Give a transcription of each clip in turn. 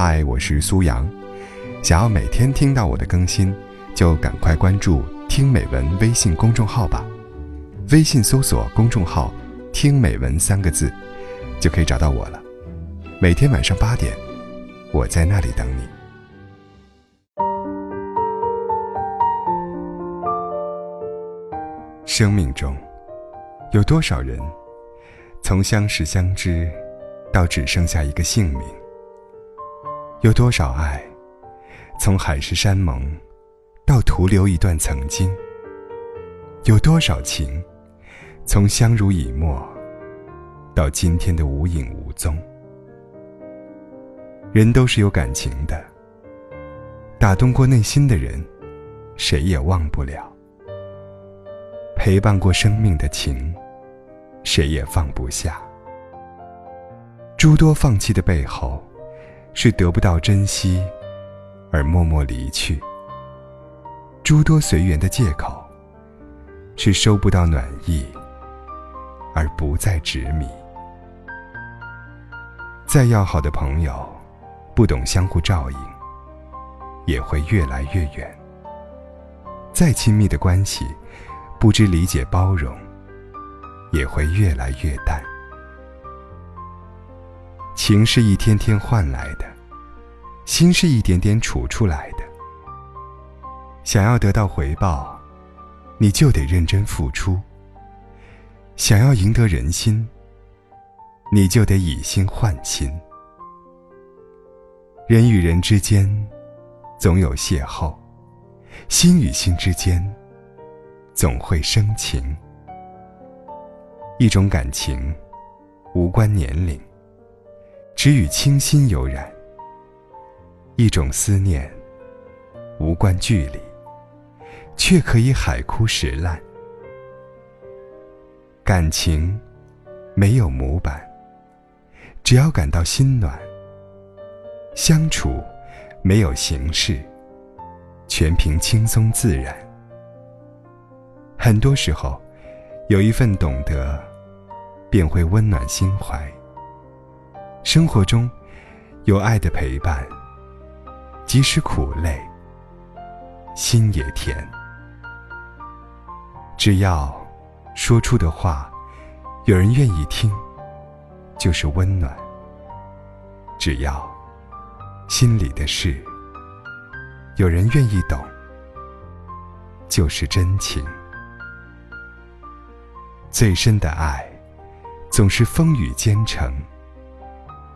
嗨，我是苏阳。想要每天听到我的更新，就赶快关注“听美文”微信公众号吧。微信搜索公众号“听美文”三个字，就可以找到我了。每天晚上八点，我在那里等你。生命中，有多少人，从相识相知，到只剩下一个姓名？有多少爱，从海誓山盟，到徒留一段曾经；有多少情，从相濡以沫，到今天的无影无踪。人都是有感情的，打动过内心的人，谁也忘不了；陪伴过生命的情，谁也放不下。诸多放弃的背后。是得不到珍惜，而默默离去；诸多随缘的借口，是收不到暖意，而不再执迷。再要好的朋友，不懂相互照应，也会越来越远；再亲密的关系，不知理解包容，也会越来越淡。情是一天天换来的，心是一点点储出来的。想要得到回报，你就得认真付出；想要赢得人心，你就得以心换心。人与人之间，总有邂逅；心与心之间，总会生情。一种感情，无关年龄。只与清新有染，一种思念，无关距离，却可以海枯石烂。感情没有模板，只要感到心暖。相处没有形式，全凭轻松自然。很多时候，有一份懂得，便会温暖心怀。生活中，有爱的陪伴，即使苦累，心也甜。只要说出的话，有人愿意听，就是温暖；只要心里的事，有人愿意懂，就是真情。最深的爱，总是风雨兼程。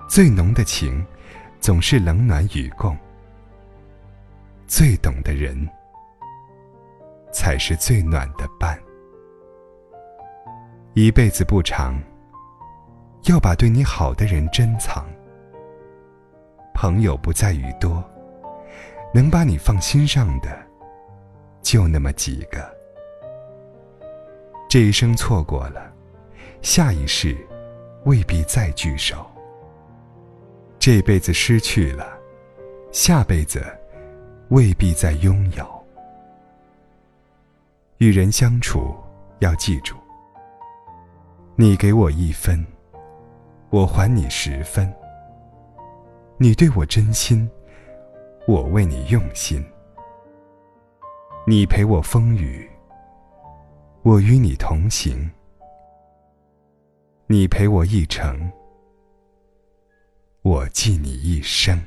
最浓的情，总是冷暖与共。最懂的人，才是最暖的伴。一辈子不长，要把对你好的人珍藏。朋友不在于多，能把你放心上的，就那么几个。这一生错过了，下一世未必再聚首。这辈子失去了，下辈子未必在拥有。与人相处要记住：你给我一分，我还你十分；你对我真心，我为你用心；你陪我风雨，我与你同行；你陪我一程。我记你一生。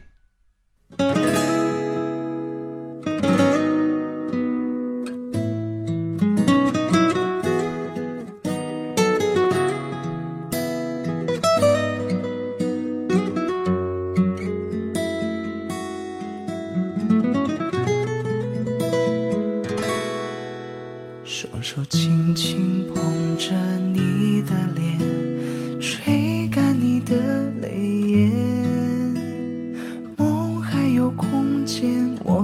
手轻轻捧着你的脸，吹干你的泪眼。梦。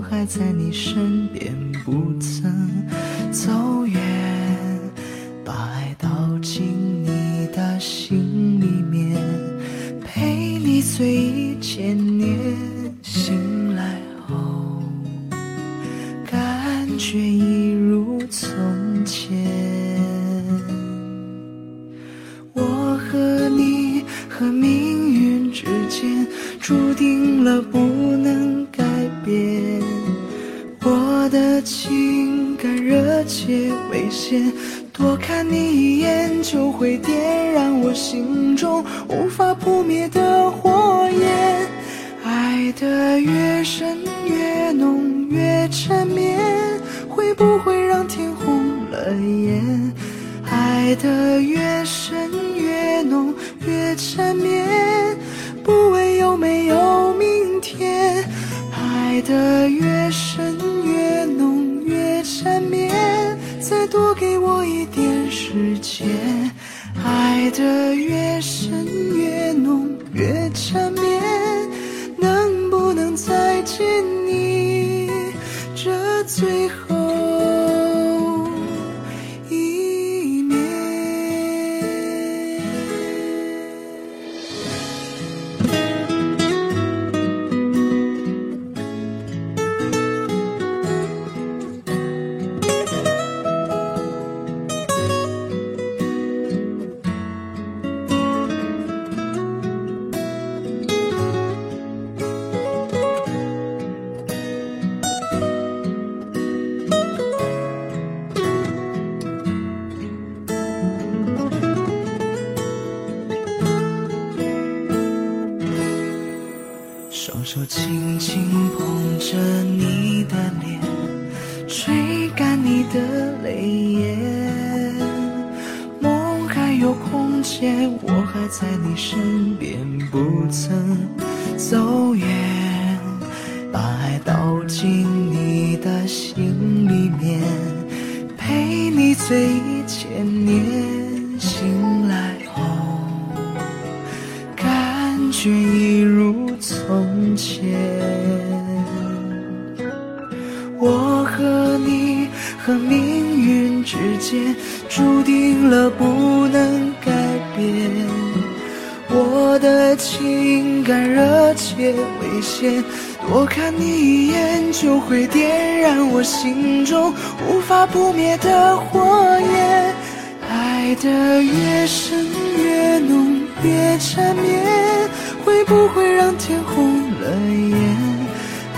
还在你身边，不和命运之间注定。了不能改变。我的情感热切危险，多看你一眼就会点燃我心中无法扑灭的火焰。爱得越深越浓越缠绵，会不会让天红了眼？爱得越深越浓缠绵，不问有没有明天。爱得越深越浓越缠绵，再多给我一点时间。爱得越深越浓越缠绵，能不能再见你这最后手轻轻捧着你的脸，吹干你的泪眼。梦还有空间，我还在你身边，不曾走远。把爱倒进你的心里面，陪你醉一千年。醒来后。感觉一如从前。我和你和命运之间注定了不能改变。我的情感热切危险，多看你一眼就会点燃我心中无法扑灭的火焰。爱得越深越浓越缠绵，会不会让天红了眼？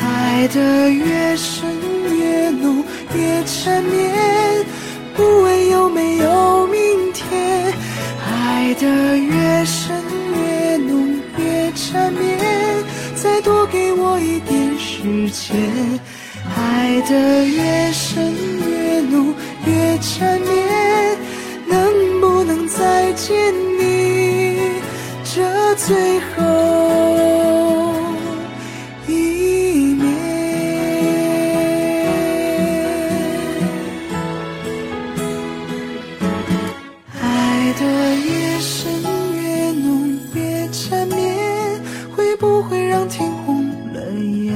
爱得越深越浓越缠绵，不问有没有明天。爱得越深越浓越缠绵，再多给我一点时间。爱得越深越浓越缠绵，能不能再见你这最？够一面爱的越深越浓越缠绵，会不会让天红了眼？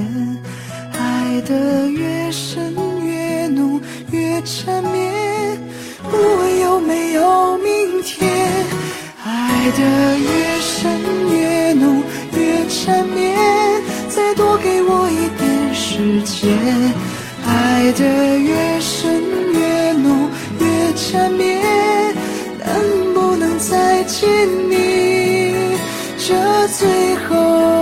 爱的越深越浓越缠绵，不问有没有明天。爱的越深越。浓越缠绵再多给我一点时间。爱的越深越浓越缠绵能不能再见你？这最后